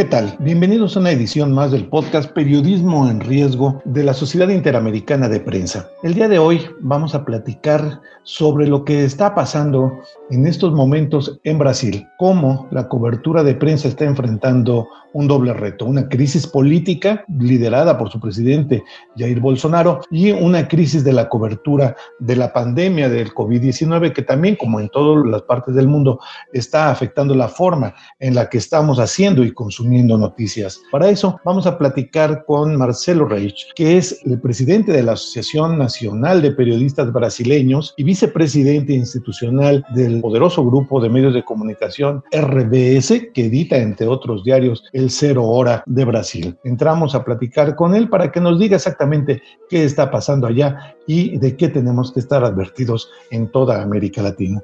¿Qué tal? Bienvenidos a una edición más del podcast Periodismo en Riesgo de la Sociedad Interamericana de Prensa. El día de hoy vamos a platicar sobre lo que está pasando en estos momentos en Brasil, cómo la cobertura de prensa está enfrentando un doble reto, una crisis política liderada por su presidente Jair Bolsonaro y una crisis de la cobertura de la pandemia del COVID-19 que también, como en todas las partes del mundo, está afectando la forma en la que estamos haciendo y consumiendo noticias. Para eso vamos a platicar con Marcelo Reich, que es el presidente de la Asociación Nacional de Periodistas Brasileños y vicepresidente institucional del poderoso grupo de medios de comunicación RBS, que edita, entre otros diarios, el Cero Hora de Brasil. Entramos a platicar con él para que nos diga exactamente qué está pasando allá y de qué tenemos que estar advertidos en toda América Latina.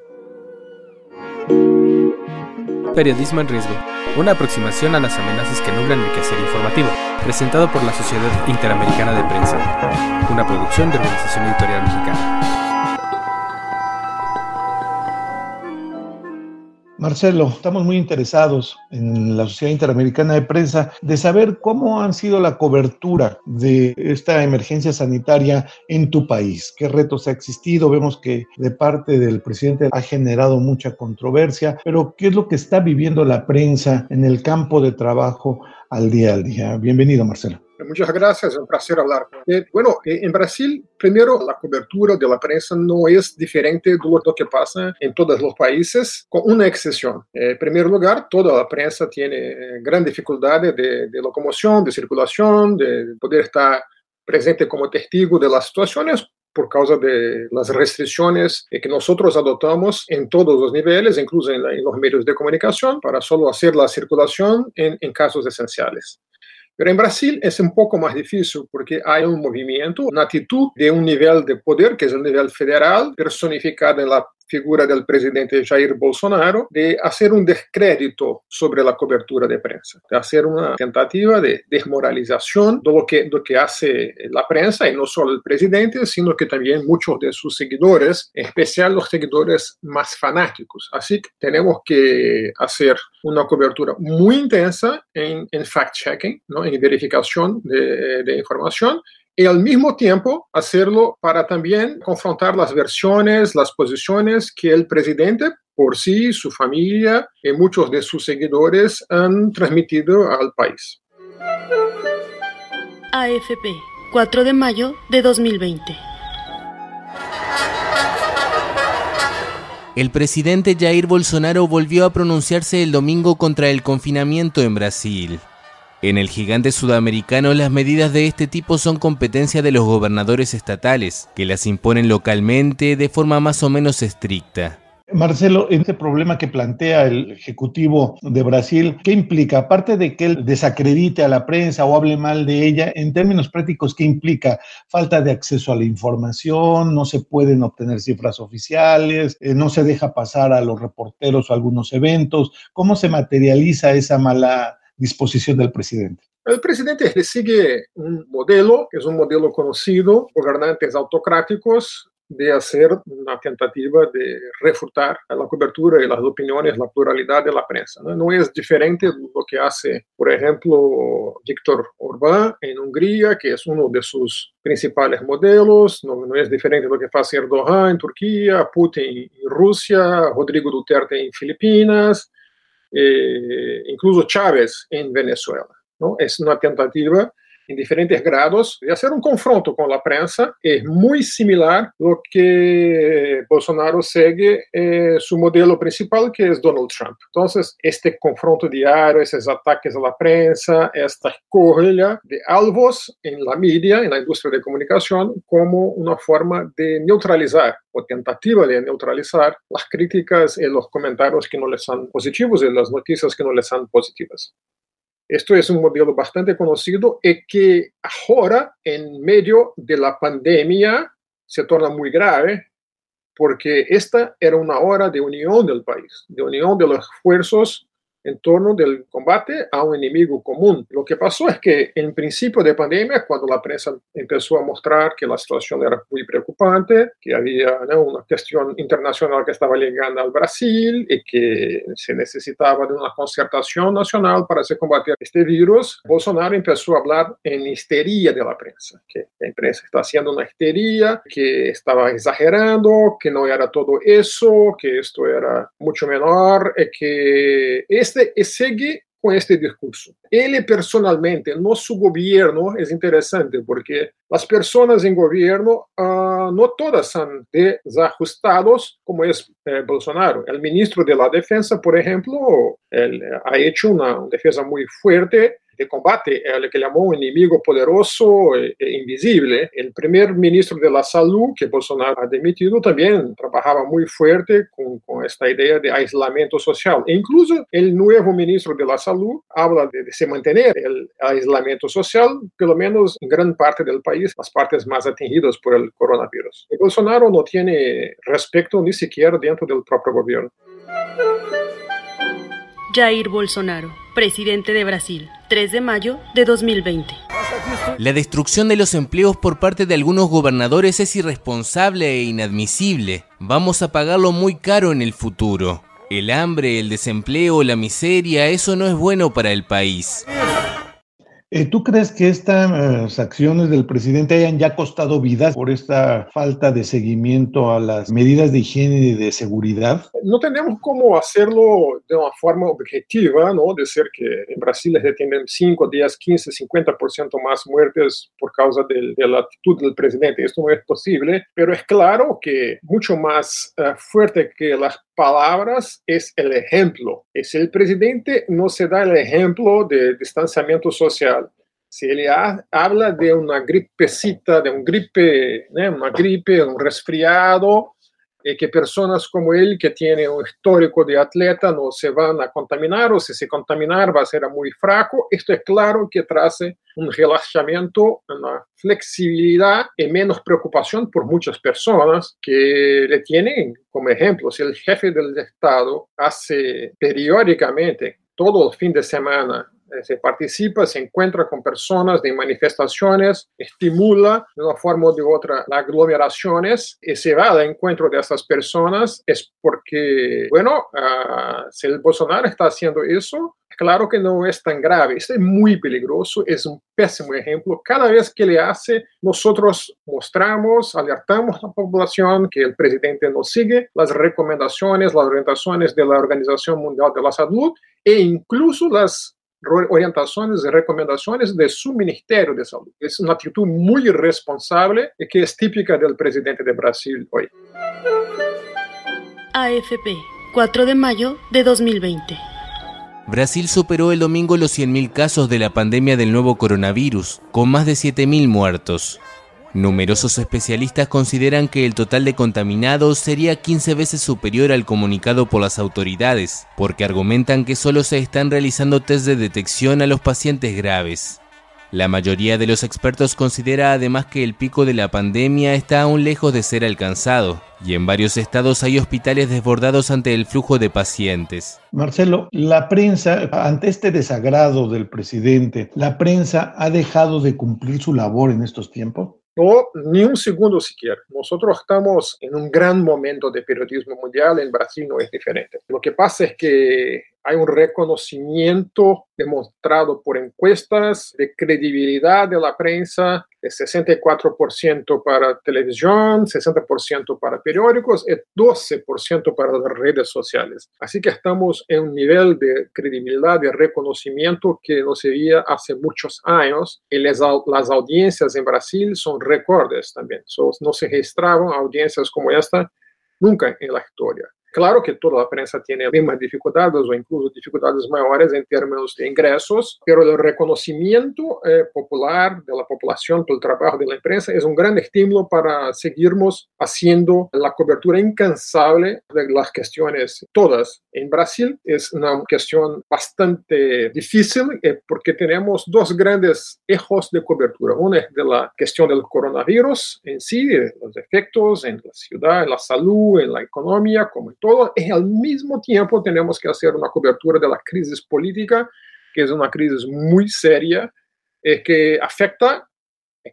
Periodismo en riesgo. Una aproximación a las amenazas que nublan el quehacer informativo. Presentado por la Sociedad Interamericana de Prensa. Una producción de Organización Editorial Mexicana. Marcelo, estamos muy interesados en la Sociedad Interamericana de Prensa de saber cómo han sido la cobertura de esta emergencia sanitaria en tu país. ¿Qué retos ha existido? Vemos que de parte del presidente ha generado mucha controversia, pero ¿qué es lo que está viviendo la prensa en el campo de trabajo al día al día? Bienvenido, Marcelo. Muchas gracias, es un placer hablar. Eh, bueno, eh, en Brasil, primero, la cobertura de la prensa no es diferente de lo que pasa en todos los países, con una excepción. Eh, en primer lugar, toda la prensa tiene gran dificultad de, locomoción, de circulación, de poder estar presente como testigo de las situaciones por causa de las restricciones que nosotros adoptamos en todos los niveles, incluso en, los medios de comunicación, para solo hacer la circulación en casos esenciales. Pero en Brasil es un poco más difícil porque hay un movimiento, una actitud de un nivel de poder, que es el nivel federal, personificado en la figura del presidente Jair Bolsonaro de hacer un descrédito sobre la cobertura de prensa, de hacer una tentativa de desmoralización de lo que, de lo que hace la prensa, y no solo el presidente, sino que también muchos de sus seguidores, en especial los seguidores más fanáticos. Así que tenemos que hacer una cobertura muy intensa en, en fact-checking, ¿no? en verificación de, de información, y al mismo tiempo hacerlo para también confrontar las versiones, las posiciones que el presidente por sí, su familia y muchos de sus seguidores han transmitido al país. AFP, 4 de mayo de 2020. El presidente Jair Bolsonaro volvió a pronunciarse el domingo contra el confinamiento en Brasil. En el gigante sudamericano las medidas de este tipo son competencia de los gobernadores estatales, que las imponen localmente de forma más o menos estricta. Marcelo, este problema que plantea el Ejecutivo de Brasil, ¿qué implica? Aparte de que él desacredite a la prensa o hable mal de ella, en términos prácticos, ¿qué implica? Falta de acceso a la información, no se pueden obtener cifras oficiales, eh, no se deja pasar a los reporteros o algunos eventos. ¿Cómo se materializa esa mala disposición del presidente? El presidente sigue un modelo, es un modelo conocido, gobernantes autocráticos, de hacer una tentativa de refutar la cobertura y las opiniones, la pluralidad de la prensa. No, no es diferente de lo que hace, por ejemplo, Víctor Orbán en Hungría, que es uno de sus principales modelos, no, no es diferente de lo que hace Erdogan en Turquía, Putin en Rusia, Rodrigo Duterte en Filipinas, eh, incluso Chávez en Venezuela. ¿no? Es una tentativa en diferentes grados y hacer un confronto con la prensa. Es muy similar lo que Bolsonaro sigue eh, su modelo principal, que es Donald Trump. Entonces, este confronto diario, esos ataques a la prensa, esta corrida de alvos en la media, en la de comunicación, como una forma de neutralizar o tentativa de neutralizar las críticas y los comentarios que no les son positivos y las noticias que no les son positivas. Esto es un modelo bastante conocido y que ahora, en medio de la pandemia, se torna muy grave porque esta era una hora de unión del país, de unión de los esfuerzos en torno del combate a un enemigo común. Lo que pasó es que en principio de pandemia, cuando la prensa empezó a mostrar que la situación era muy preocupante, que había una cuestión internacional que estaba llegando al Brasil y que se necesitaba de una concertación nacional para se combatir este virus, Bolsonaro empezó a hablar en histeria de la prensa, que la prensa está haciendo una histeria, que estaba exagerando, que no era todo eso, que esto era mucho menor, y que este este, segue com este discurso. Ele personalmente, no su gobierno, é interessante porque as pessoas em governo uh, não todas são desajustados como é eh, Bolsonaro. O ministro de la Defensa, por exemplo, ha hecho uma defesa muito forte de combate a lo que llamó enemigo poderoso e, e, invisible. El primer ministro de la Salud, que Bolsonaro ha demitido, también trabajaba muy fuerte con, con esta idea de aislamiento social. E incluso el nuevo ministro de la Salud habla de, de, se mantener el aislamiento social, por lo menos en gran parte del país, las partes más atingidas por el coronavirus. Y Bolsonaro no tiene respeto ni siquiera dentro del propio gobierno. Jair Bolsonaro, presidente de Brasil, 3 de mayo de 2020. La destrucción de los empleos por parte de algunos gobernadores es irresponsable e inadmisible. Vamos a pagarlo muy caro en el futuro. El hambre, el desempleo, la miseria, eso no es bueno para el país. Eh, ¿Tú crees que estas acciones del presidente hayan ya costado vidas por esta falta de seguimiento a las medidas de higiene y de seguridad? No tenemos cómo hacerlo de una forma objetiva, ¿no? Decir que en Brasil se tienen 5, 10, 15, 50% más muertes por causa de, de, la actitud del presidente. Esto no es posible, pero es claro que mucho más uh, fuerte que las palabras es el ejemplo. Si el presidente no se da el ejemplo de distanciamiento social, si él habla de una gripecita, de un gripe, ¿eh? una gripe, un resfriado, y que personas como él, que tiene un histórico de atleta, no se van a contaminar, o si se contaminar va a ser muy fraco, esto es claro que trae un relajamiento, una flexibilidad y menos preocupación por muchas personas que le tienen como ejemplo. Si el jefe del Estado hace periódicamente, todo el fin de semana, eh, se participa, se encuentra con personas de manifestaciones, estimula de una forma de otra las aglomeraciones y se va al encuentro de estas personas, es porque, bueno, uh, si el Bolsonaro está haciendo eso, claro que no es tan grave, es muy peligroso, es un pésimo ejemplo. Cada vez que le hace, nosotros mostramos, alertamos a la población que el presidente no sigue las recomendaciones, las orientaciones de la Organización Mundial de la Salud e incluso las orientações e recomendações de seu Ministério de Saúde. É uma atitude muito irresponsável e que é típica do presidente de Brasil hoje. AFP, 4 de mayo de 2020. Brasil superó el domingo los 100.000 casos de la pandemia del nuevo coronavirus, con más de 7.000 muertos. Numerosos especialistas consideran que el total de contaminados sería 15 veces superior al comunicado por las autoridades, porque argumentan que solo se están realizando test de detección a los pacientes graves. La mayoría de los expertos considera además que el pico de la pandemia está aún lejos de ser alcanzado, y en varios estados hay hospitales desbordados ante el flujo de pacientes. Marcelo, la prensa, ante este desagrado del presidente, ¿la prensa ha dejado de cumplir su labor en estos tiempos? No, ni un segundo siquiera. Nosotros estamos en un gran momento de periodismo mundial, en Brasil no es diferente. Lo que pasa es que hay un reconocimiento demostrado por encuestas de credibilidad de la prensa, de 64% para televisión, 60% para periódicos y 12% para las redes sociales. Así que estamos en un nivel de credibilidad, de reconocimiento que no se veía hace muchos años y las, audiencias en Brasil son récords también. So, no se registraban audiencias como esta nunca en la historia. Claro que toda la prensa tiene mismas dificultades o incluso dificultades mayores en términos de ingresos, pero el reconocimiento eh, popular de la población por el trabajo de la prensa es un gran estímulo para seguirnos haciendo la cobertura incansable de las cuestiones todas. En Brasil es una cuestión bastante difícil eh, porque tenemos dos grandes ejes de cobertura. Uno es de la cuestión del coronavirus en sí, los efectos en la ciudad, en la salud, en la economía, como en todo, y al mismo tiempo tenemos que hacer una cobertura de la crisis política, que es una crisis muy seria, eh, que afecta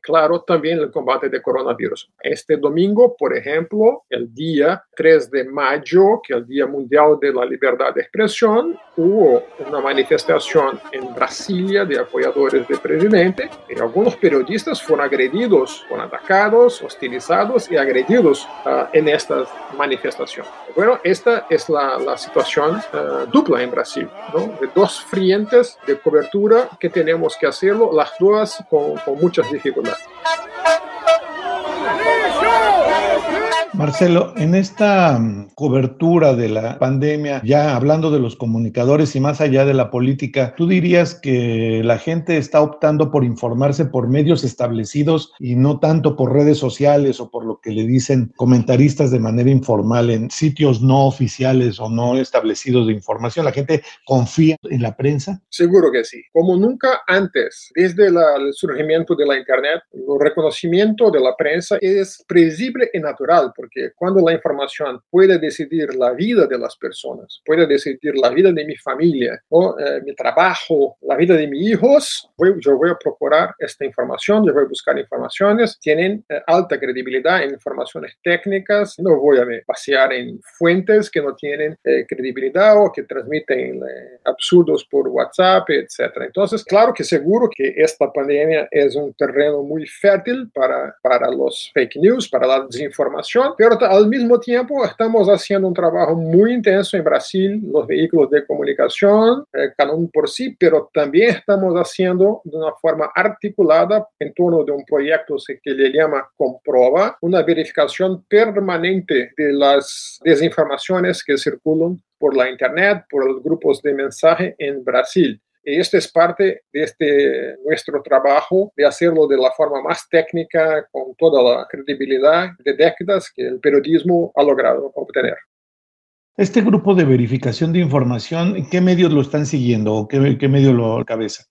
claro, también el combate de coronavirus. Este domingo, por ejemplo, el día 3 de mayo, que es el Día Mundial de la Libertad de Expresión, hubo una manifestación en Brasilia de apoyadores del presidente y algunos periodistas fueron agredidos, fueron atacados, hostilizados y agredidos uh, en esta manifestación. Bueno, esta es la, situación uh, dupla en Brasil, ¿no? de dos frentes de cobertura que tenemos que hacerlo, las dos con, con muchas dificultades. Marcelo, en esta mm, cobertura de la pandemia, ya hablando de los comunicadores y más allá de la política, ¿tú dirías que la gente está optando por informarse por medios establecidos y no tanto por redes sociales o por lo que le dicen comentaristas de manera informal en sitios no oficiales o no establecidos de información? ¿La gente confía en la prensa? Seguro que sí. Como nunca antes, desde la, el surgimiento de la Internet, el reconocimiento de la prensa es previsible y natural porque cuando la información puede decidir la vida de las personas, puede decidir la vida de mi familia o eh, mi trabajo, la vida de mis hijos, voy, yo voy a procurar esta información, yo voy a buscar informaciones, tienen eh, alta credibilidad en informaciones técnicas, no voy a vaciar en fuentes que no tienen eh, credibilidad o que transmiten absurdos por WhatsApp, etc. Entonces, claro que seguro que esta pandemia es un terreno muy fértil para, para los fake news, para la desinformación, pero al mismo tiempo estamos haciendo un trabajo muy intenso en Brasil, los vehículos de comunicación, eh, cada uno por sí, pero también estamos haciendo de una forma articulada en torno de un proyecto que le llama Comprova, una verificación permanente de las desinformaciones que circulan por la Internet, por los grupos de mensaje en Brasil. Y esto es parte de este, nuestro trabajo de hacerlo de la forma más técnica, con toda la credibilidad de décadas que el periodismo ha logrado obtener. Este grupo de verificación de información, ¿qué medios lo están siguiendo o qué, qué medio lo cabeza?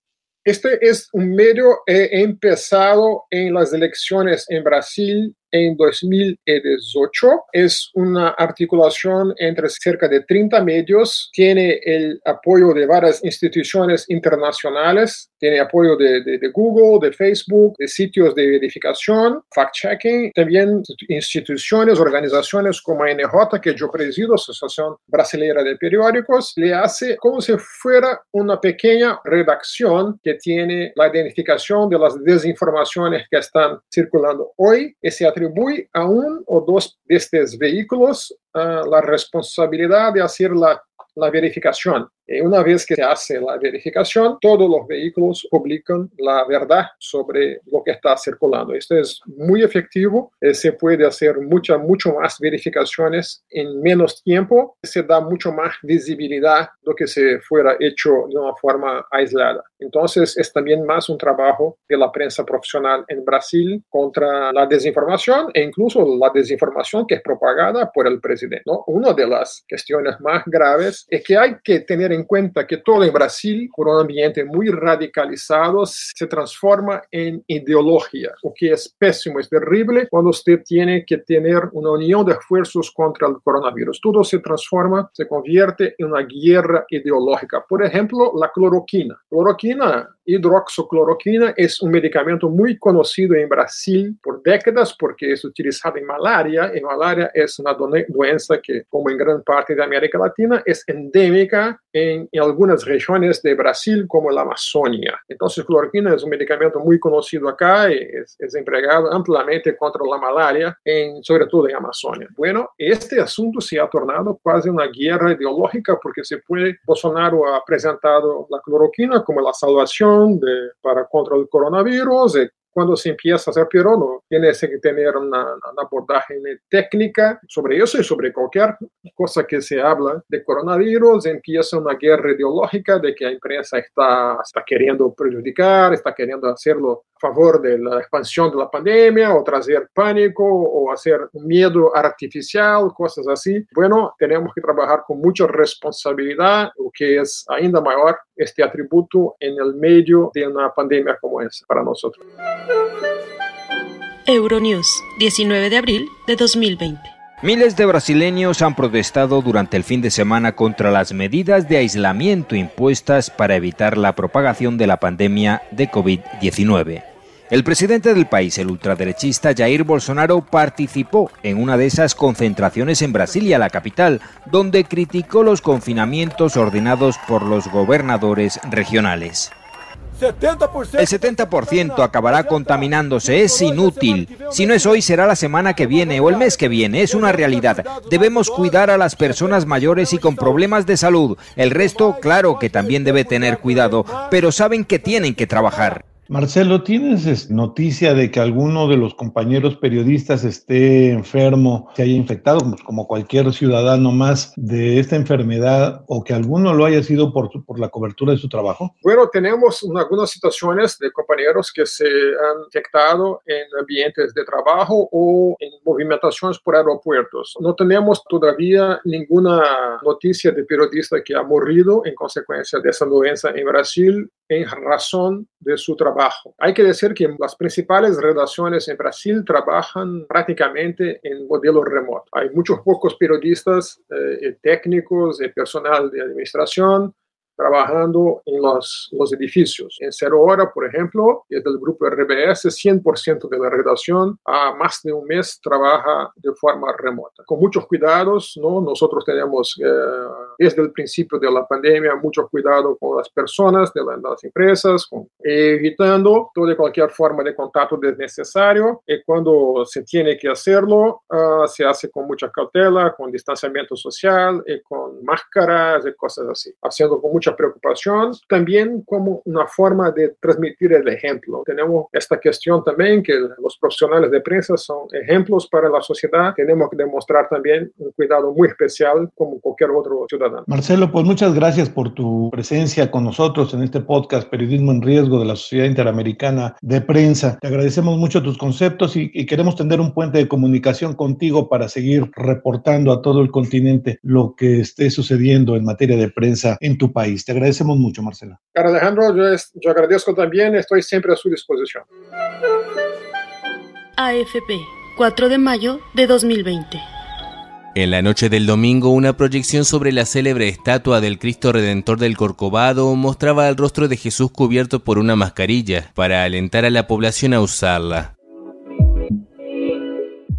Este es un medio eh, empezado en las elecciones en Brasil en 2018. Es una articulación entre cerca de 30 medios. Tiene el apoyo de varias instituciones internacionales. Tiene apoyo de, de, Google, de Facebook, de sitios de verificación, fact-checking. También instituciones, organizaciones como NJ, que yo presido, Asociación Brasileira de Periódicos, le hace como si fuera una pequeña redacción que tiene la identificación de las desinformaciones que están circulando hoy. Ese atribui a um ou dois destes veículos uh, a responsabilidade de fazer a, a verificação. Y una vez que se hace la verificación, todos los vehículos publican la verdad sobre lo que está circulando. Esto es muy efectivo, eh, se puede hacer mucha, mucho más verificaciones en menos tiempo, se da mucho más visibilidad de lo que se fuera hecho de una forma aislada. Entonces es también más un trabajo de la prensa profesional en Brasil contra la desinformación e incluso la desinformación que es propagada por el presidente. ¿no? Una de las cuestiones más graves es que hay que tener en cuenta que todo en Brasil, por un ambiente muy radicalizado, se transforma en ideología, lo que es pésimo, es terrible cuando usted tiene que tener una unión de esfuerzos contra el coronavirus. Todo se transforma, se convierte en una guerra ideológica. Por ejemplo, la cloroquina. Cloroquina hidroxicloroquina es un medicamento muy conocido en Brasil por décadas porque es utilizado en malaria. Y malaria es una doença que, como en gran parte de América Latina, es endémica en, algunas regiones de Brasil como la Amazonia. Entonces, cloroquina es un medicamento muy conocido acá y es, es empleado ampliamente contra la malaria, en, sobre todo en Amazonia. Bueno, este asunto se ha tornado casi una guerra ideológica porque se puede, Bolsonaro ha presentado la cloroquina como la salvación de, para contra el coronavirus, cuando se empieza a hacer no tiene que tener una, una, abordaje técnica sobre eso y sobre cualquier cosa que se habla de coronavirus. Empieza una guerra ideológica de que la empresa está, está queriendo perjudicar, está queriendo hacerlo a favor de la expansión de la pandemia o traer pánico o hacer miedo artificial, cosas así. Bueno, tenemos que trabajar con mucha responsabilidad, lo que es ainda mayor este atributo en el medio de una pandemia como esa para nosotros. Euronews, 19 de abril de 2020. Miles de brasileños han protestado durante el fin de semana contra las medidas de aislamiento impuestas para evitar la propagación de la pandemia de COVID-19. El presidente del país, el ultraderechista Jair Bolsonaro, participó en una de esas concentraciones en Brasilia, la capital, donde criticó los confinamientos ordenados por los gobernadores regionales. El 70% acabará contaminándose, es inútil. Si no es hoy, será la semana que viene o el mes que viene, es una realidad. Debemos cuidar a las personas mayores y con problemas de salud. El resto, claro que también debe tener cuidado, pero saben que tienen que trabajar. Marcelo, ¿tienes noticia de que alguno de los compañeros periodistas esté enfermo, se haya infectado, pues, como cualquier ciudadano más, de esta enfermedad o que alguno lo haya sido por, la cobertura de su trabajo? Bueno, tenemos algunas situaciones de compañeros que se han infectado en ambientes de trabajo o en movimentaciones por aeropuertos. No tenemos todavía ninguna noticia de periodista que ha morido en consecuencia de esa doença en Brasil en razón de su trabajo. Hay que decir que las principales redacciones en Brasil trabajan prácticamente en modelo remoto. Hay muchos pocos periodistas, eh, técnicos, y personal de administración trabajando en los, los, edificios. En Cero Hora, por ejemplo, es del grupo RBS, 100% de la redacción a más de un mes trabaja de forma remota. Con muchos cuidados, ¿no? Nosotros tenemos eh, desde el principio de la pandemia mucho cuidado con las personas, de, las empresas, con, evitando toda cualquier forma de contacto desnecesario y cuando se tiene que hacerlo, uh, se hace con mucha cautela, con distanciamiento social y con máscaras y cosas así, haciendo con mucha preocupación, también como una forma de transmitir el ejemplo. Tenemos esta cuestión también que los profesionales de prensa son ejemplos para la sociedad. Tenemos que demostrar también un cuidado muy especial como cualquier otro ciudadano. Marcelo, pues muchas gracias por tu presencia con nosotros en este podcast Periodismo en Riesgo de la Sociedad Interamericana de Prensa. Te agradecemos mucho tus conceptos y, y queremos tender un puente de comunicación contigo para seguir reportando a todo el continente lo que esté sucediendo en materia de prensa en tu país. Te agradecemos mucho, Marcela. Alejandro, yo, yo agradezco también, estoy siempre a su disposición. AFP, 4 de mayo de 2020. En la noche del domingo, una proyección sobre la célebre estatua del Cristo Redentor del Corcovado mostraba el rostro de Jesús cubierto por una mascarilla para alentar a la población a usarla.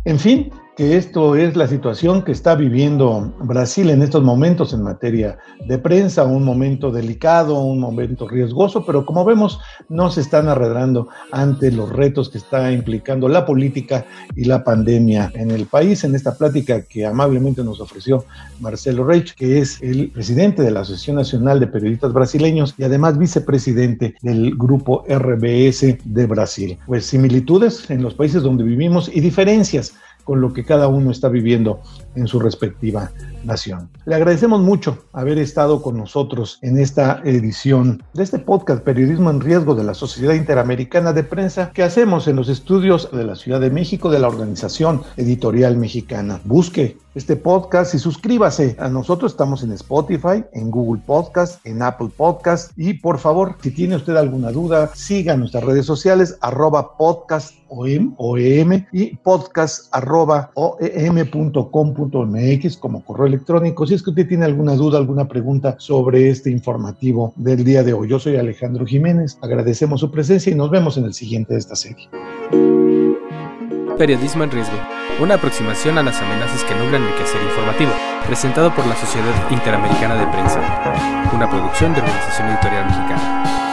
En fin, que esto es la situación que está viviendo Brasil en estos momentos en materia de prensa, un momento delicado, un momento riesgoso, pero como vemos no se están arredrando ante los retos que está implicando la política y la pandemia en el país. En esta plática que amablemente nos ofreció Marcelo Reich, que es el presidente de la Asociación Nacional de Periodistas Brasileños y además vicepresidente del grupo RBS de Brasil. Pues similitudes en los países donde vivimos y diferencias con lo que cada uno está viviendo en su respectiva nación. Le agradecemos mucho haber estado con nosotros en esta edición de este podcast Periodismo en Riesgo de la Sociedad Interamericana de Prensa que hacemos en los estudios de la Ciudad de México de la Organización Editorial Mexicana. Busque este podcast y suscríbase. A nosotros estamos en Spotify, en Google Podcast, en Apple Podcast y por favor, si tiene usted alguna duda, siga nuestras redes sociales arroba podcast OEM, y podcast arroba oem.com.mx como correo electrónico. Si es que usted tiene alguna duda, alguna pregunta sobre este informativo del día de hoy. Yo soy Alejandro Jiménez, agradecemos su presencia y nos vemos en el siguiente de esta serie. Periodismo en riesgo. Una aproximación a las amenazas que nublan el quehacer informativo. Presentado por la Sociedad Interamericana de Prensa. Una producción de Organización Editorial Mexicana.